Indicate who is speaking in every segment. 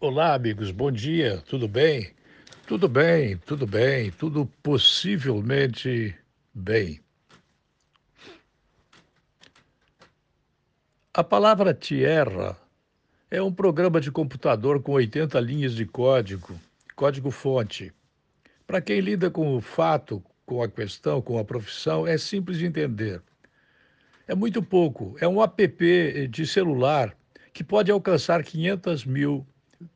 Speaker 1: Olá, amigos, bom dia, tudo bem? Tudo bem, tudo bem, tudo possivelmente bem. A palavra tierra é um programa de computador com 80 linhas de código, código-fonte. Para quem lida com o fato, com a questão, com a profissão, é simples de entender. É muito pouco, é um app de celular que pode alcançar 500 mil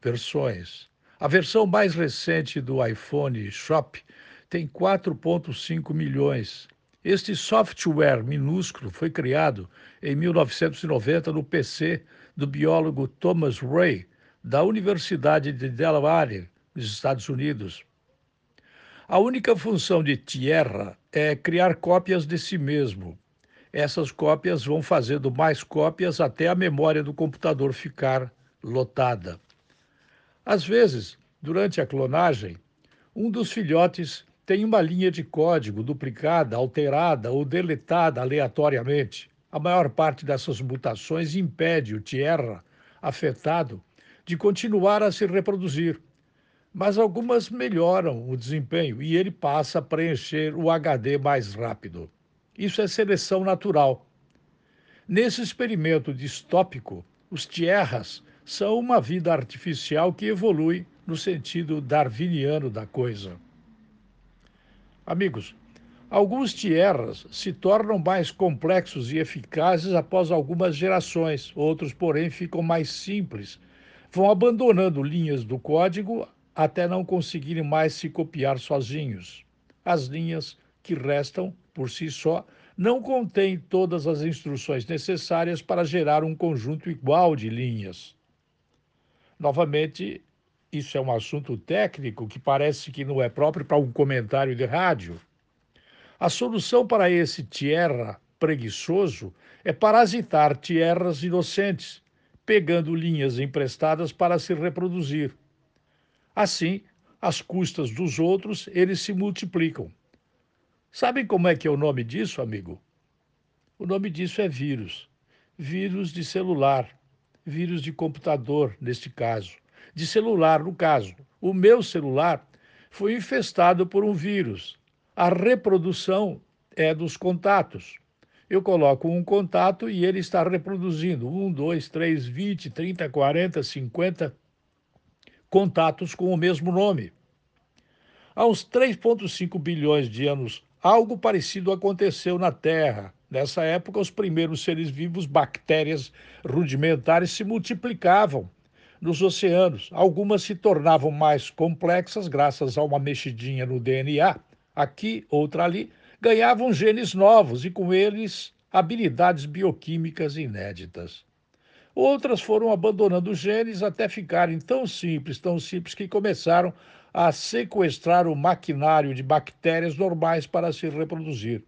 Speaker 1: versões. A versão mais recente do iPhone Shop tem 4,5 milhões. Este software minúsculo foi criado em 1990 no PC do biólogo Thomas Ray, da Universidade de Delaware, nos Estados Unidos. A única função de Tierra é criar cópias de si mesmo. Essas cópias vão fazendo mais cópias até a memória do computador ficar lotada. Às vezes, durante a clonagem, um dos filhotes tem uma linha de código duplicada, alterada ou deletada aleatoriamente. A maior parte dessas mutações impede o Tierra afetado de continuar a se reproduzir. Mas algumas melhoram o desempenho e ele passa a preencher o HD mais rápido. Isso é seleção natural. Nesse experimento distópico, os Tierras são uma vida artificial que evolui no sentido darwiniano da coisa. Amigos, alguns tierras se tornam mais complexos e eficazes após algumas gerações, outros, porém, ficam mais simples, vão abandonando linhas do código até não conseguirem mais se copiar sozinhos. As linhas que restam, por si só, não contêm todas as instruções necessárias para gerar um conjunto igual de linhas. Novamente, isso é um assunto técnico que parece que não é próprio para um comentário de rádio. A solução para esse tierra preguiçoso é parasitar tierras inocentes, pegando linhas emprestadas para se reproduzir. Assim, às custas dos outros, eles se multiplicam. Sabem como é que é o nome disso, amigo? O nome disso é vírus. Vírus de celular vírus de computador, neste caso, de celular, no caso. O meu celular foi infestado por um vírus. A reprodução é dos contatos. Eu coloco um contato e ele está reproduzindo um, dois, três, vinte, trinta, quarenta, cinquenta contatos com o mesmo nome. Há uns 3,5 bilhões de anos, algo parecido aconteceu na Terra. Nessa época, os primeiros seres vivos, bactérias rudimentares, se multiplicavam nos oceanos. Algumas se tornavam mais complexas graças a uma mexidinha no DNA. Aqui, outra ali, ganhavam genes novos e, com eles, habilidades bioquímicas inéditas. Outras foram abandonando genes até ficarem tão simples, tão simples, que começaram a sequestrar o maquinário de bactérias normais para se reproduzir.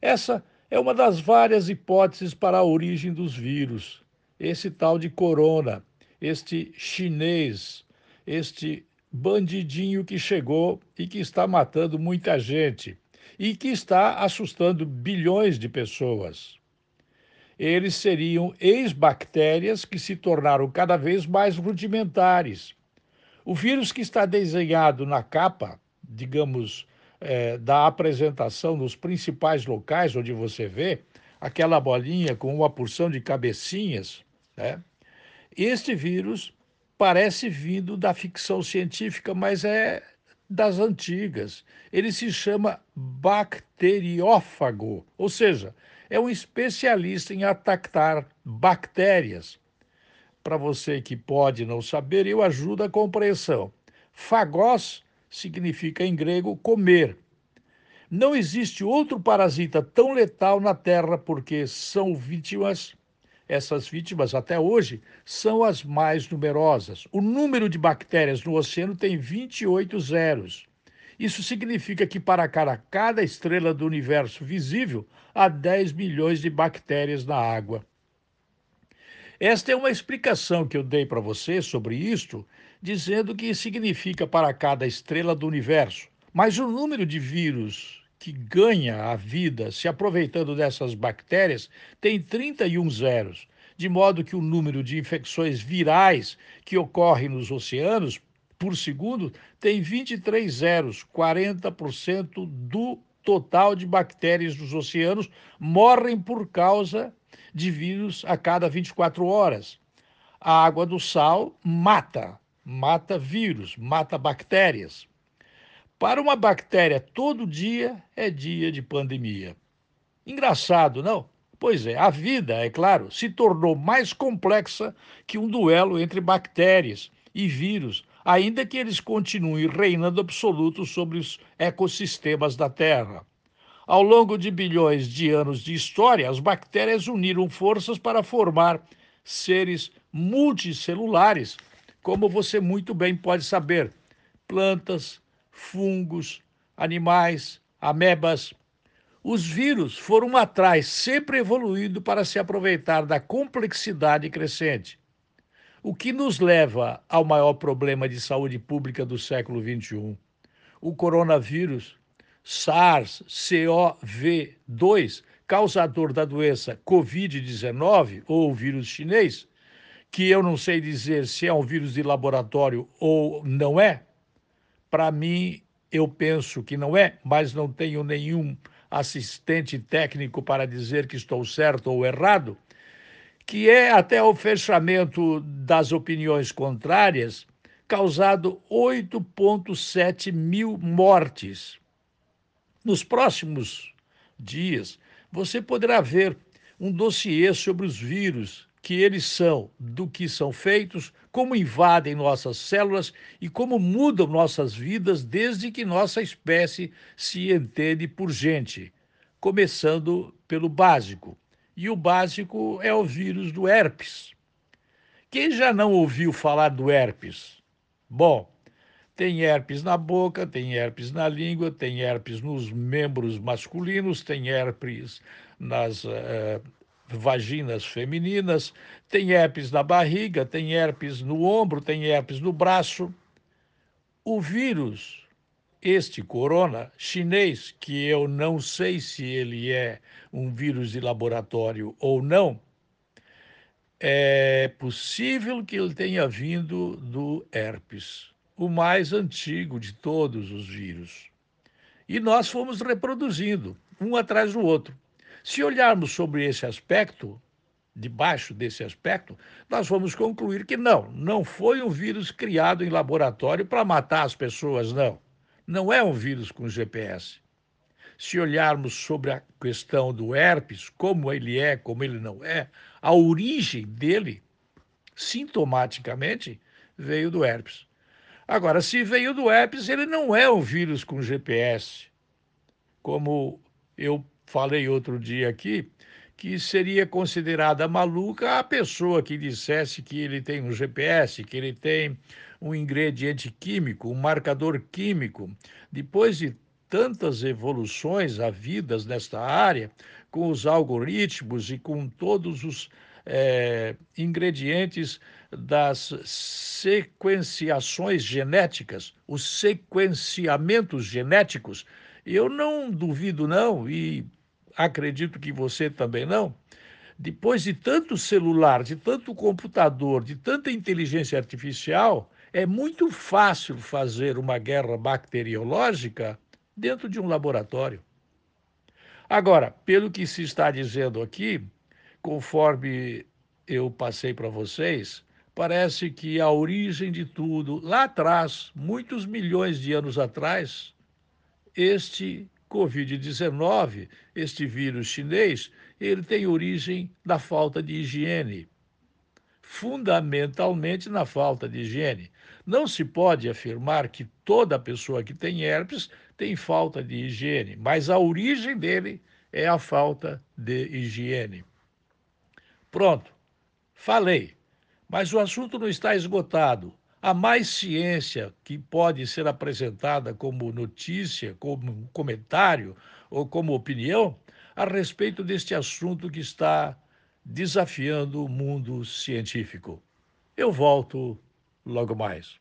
Speaker 1: Essa é uma das várias hipóteses para a origem dos vírus. Esse tal de corona, este chinês, este bandidinho que chegou e que está matando muita gente e que está assustando bilhões de pessoas. Eles seriam ex-bactérias que se tornaram cada vez mais rudimentares. O vírus que está desenhado na capa, digamos, é, da apresentação nos principais locais onde você vê aquela bolinha com uma porção de cabecinhas, né? Este vírus parece vindo da ficção científica, mas é das antigas. Ele se chama bacteriófago, ou seja, é um especialista em atacar bactérias. Para você que pode não saber, eu ajudo a compreensão. Fagós significa em grego comer. Não existe outro parasita tão letal na Terra porque são vítimas, essas vítimas até hoje são as mais numerosas. O número de bactérias no oceano tem 28 zeros. Isso significa que para cada estrela do universo visível há 10 milhões de bactérias na água. Esta é uma explicação que eu dei para você sobre isto, dizendo que significa para cada estrela do universo. Mas o número de vírus que ganha a vida se aproveitando dessas bactérias tem 31 zeros. de modo que o número de infecções virais que ocorrem nos oceanos por segundo tem 23 zeros, 40% do total de bactérias dos oceanos morrem por causa de vírus a cada 24 horas. A água do sal mata, mata vírus, mata bactérias. Para uma bactéria, todo dia é dia de pandemia. Engraçado, não? Pois é, a vida, é claro, se tornou mais complexa que um duelo entre bactérias e vírus, ainda que eles continuem reinando absoluto sobre os ecossistemas da Terra. Ao longo de bilhões de anos de história, as bactérias uniram forças para formar seres multicelulares, como você muito bem pode saber: plantas, fungos, animais, amebas. Os vírus foram atrás, sempre evoluindo para se aproveitar da complexidade crescente. O que nos leva ao maior problema de saúde pública do século XXI. O coronavírus, SARS-CoV-2, causador da doença Covid-19 ou vírus chinês, que eu não sei dizer se é um vírus de laboratório ou não é. Para mim, eu penso que não é, mas não tenho nenhum assistente técnico para dizer que estou certo ou errado que é até o fechamento das opiniões contrárias, causado 8,7 mil mortes. Nos próximos dias, você poderá ver um dossiê sobre os vírus, que eles são, do que são feitos, como invadem nossas células e como mudam nossas vidas desde que nossa espécie se entende por gente, começando pelo básico e o básico é o vírus do herpes. Quem já não ouviu falar do herpes? Bom, tem herpes na boca, tem herpes na língua, tem herpes nos membros masculinos, tem herpes nas uh, vaginas femininas, tem herpes na barriga, tem herpes no ombro, tem herpes no braço. O vírus este corona chinês, que eu não sei se ele é um vírus de laboratório ou não, é possível que ele tenha vindo do herpes, o mais antigo de todos os vírus. E nós fomos reproduzindo, um atrás do outro. Se olharmos sobre esse aspecto, debaixo desse aspecto, nós vamos concluir que não, não foi um vírus criado em laboratório para matar as pessoas, não não é um vírus com GPS. Se olharmos sobre a questão do herpes, como ele é, como ele não é, a origem dele, sintomaticamente, veio do herpes. Agora, se veio do herpes, ele não é um vírus com GPS. Como eu falei outro dia aqui, que seria considerada maluca a pessoa que dissesse que ele tem um GPS, que ele tem um ingrediente químico, um marcador químico. Depois de tantas evoluções havidas nesta área, com os algoritmos e com todos os é, ingredientes das sequenciações genéticas, os sequenciamentos genéticos, eu não duvido, não, e acredito que você também não, depois de tanto celular, de tanto computador, de tanta inteligência artificial, é muito fácil fazer uma guerra bacteriológica dentro de um laboratório. Agora, pelo que se está dizendo aqui, conforme eu passei para vocês, parece que a origem de tudo, lá atrás, muitos milhões de anos atrás, este Covid-19, este vírus chinês, ele tem origem da falta de higiene. Fundamentalmente na falta de higiene. Não se pode afirmar que toda pessoa que tem herpes tem falta de higiene, mas a origem dele é a falta de higiene. Pronto, falei, mas o assunto não está esgotado. Há mais ciência que pode ser apresentada como notícia, como comentário ou como opinião a respeito deste assunto que está desafiando o mundo científico. Eu volto logo mais.